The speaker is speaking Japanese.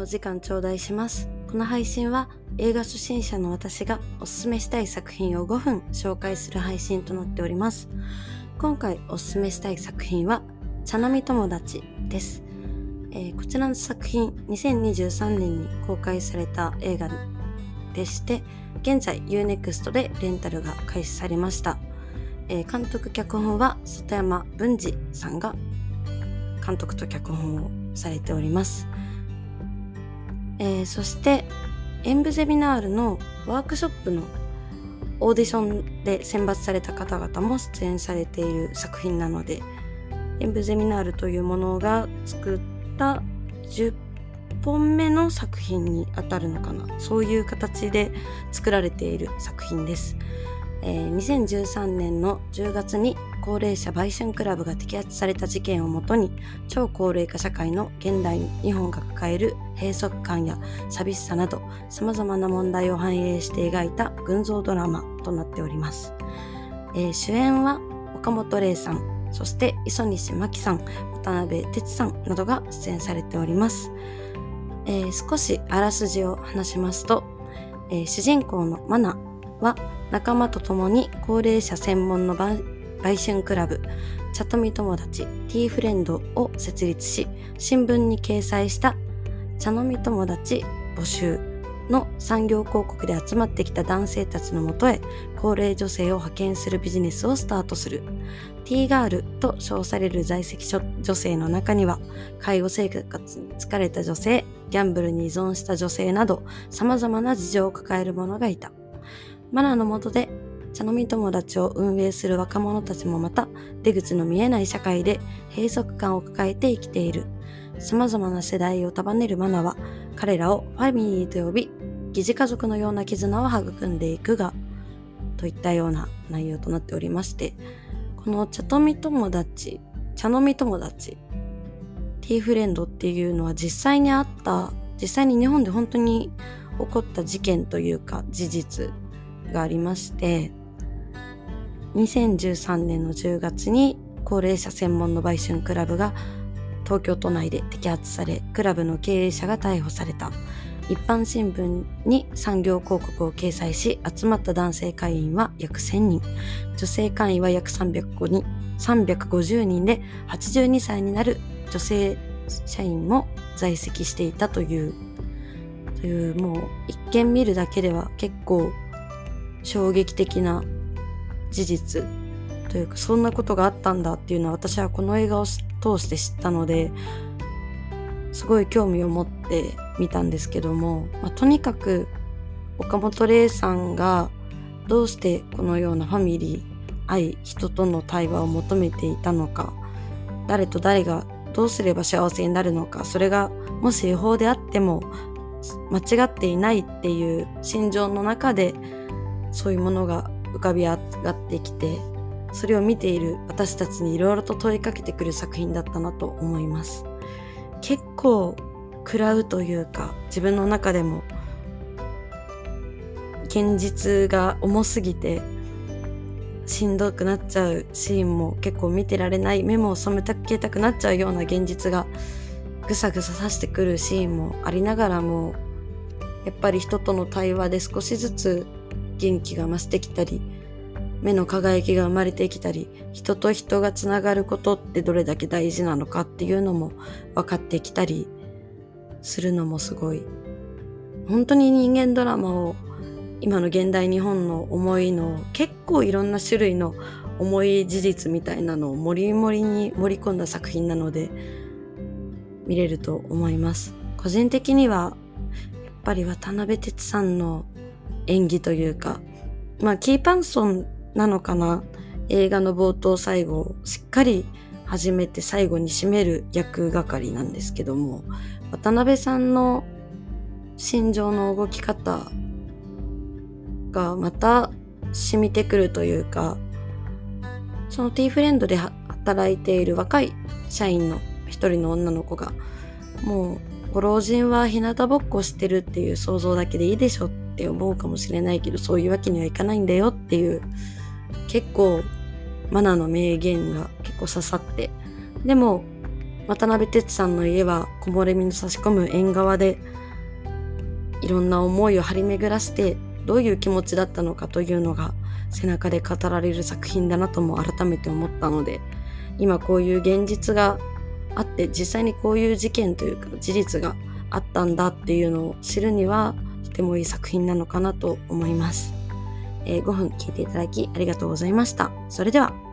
お時間頂戴します。この配信は映画初心者の私がおすすめしたい作品を5分紹介する配信となっております。今回おすすめしたい作品は、茶飲み友達です。えー、こちらの作品、2023年に公開された映画でして、現在 UNEXT でレンタルが開始されました。えー、監督脚本は外山文治さんが監督と脚本をされております。えー、そして演舞ゼミナールのワークショップのオーディションで選抜された方々も出演されている作品なので演舞ゼミナールというものが作った10本目の作品にあたるのかなそういう形で作られている作品です。えー、2013年の10月に高齢者売春クラブが摘発された事件をもとに超高齢化社会の現代日本が抱える閉塞感や寂しさなど様々な問題を反映して描いた群像ドラマとなっております、えー、主演は岡本玲さんそして磯西真希さん渡辺哲さんなどが出演されております、えー、少しあらすじを話しますと、えー、主人公のマナは仲間と共に高齢者専門の売春クラブ、チャトミ友達、ティーフレンドを設立し、新聞に掲載した茶飲み友達募集の産業広告で集まってきた男性たちのもとへ高齢女性を派遣するビジネスをスタートする。ティーガールと称される在籍女性の中には、介護生活に疲れた女性、ギャンブルに依存した女性など様々な事情を抱える者がいた。マナーの下で茶飲み友達を運営する若者たちもまた出口の見えない社会で閉塞感を抱えて生きている。様々な世代を束ねるマナは彼らをファミリーと呼び、疑似家族のような絆を育んでいくが、といったような内容となっておりまして、この茶飲み友達、茶飲み友達、ティーフレンドっていうのは実際にあった、実際に日本で本当に起こった事件というか事実がありまして、2013年の10月に高齢者専門の売春クラブが東京都内で摘発され、クラブの経営者が逮捕された。一般新聞に産業広告を掲載し、集まった男性会員は約1000人、女性会員は約305人、350人で82歳になる女性社員も在籍していたという、というもう一見見るだけでは結構衝撃的な事実。というかそんなことがあったんだっていうのは私はこの映画を通して知ったのですごい興味を持って見たんですけども、まあ、とにかく岡本玲さんがどうしてこのようなファミリー愛人との対話を求めていたのか誰と誰がどうすれば幸せになるのかそれがもし違法であっても間違っていないっていう心情の中でそういうものが浮かび上がってきてそれを見ている私たちにいろいろと問いかけてくる作品だったなと思います。結構食らうというか自分の中でも現実が重すぎてしんどくなっちゃうシーンも結構見てられない目も染めたけたくなっちゃうような現実がぐさぐさ刺してくるシーンもありながらもやっぱり人との対話で少しずつ元気が増してきたり、目の輝きが生まれてきたり、人と人がつながることってどれだけ大事なのかっていうのも分かってきたりするのもすごい。本当に人間ドラマを今の現代日本の思いの結構いろんな種類の重い事実みたいなのをもりもりに盛り込んだ作品なので見れると思います。個人的にはやっぱり渡辺哲さんの演技というか、まあ、キーパンソンなのかな？映画の冒頭最後をしっかり始めて最後に締める役係なんですけども、渡辺さんの心情の動き方がまた染みてくるというか、その T フレンドで働いている若い社員の一人の女の子が、もうご老人は日向ぼっこしてるっていう想像だけでいいでしょってって思うかもしれないけど、そういうわけにはいかないんだよっていう、結構、マナの名言が結構刺さって、でも、渡辺哲さんの家は木漏れ日の差し込む縁側でいろんな思いを張り巡らしてどういう気持ちだったのかというのが背中で語られる作品だなとも改めて思ったので今こういう現実があって実際にこういう事件というか事実があったんだっていうのを知るにはてもいい作品なのかなと思います。えー、5分聞いていただきありがとうございました。それでは。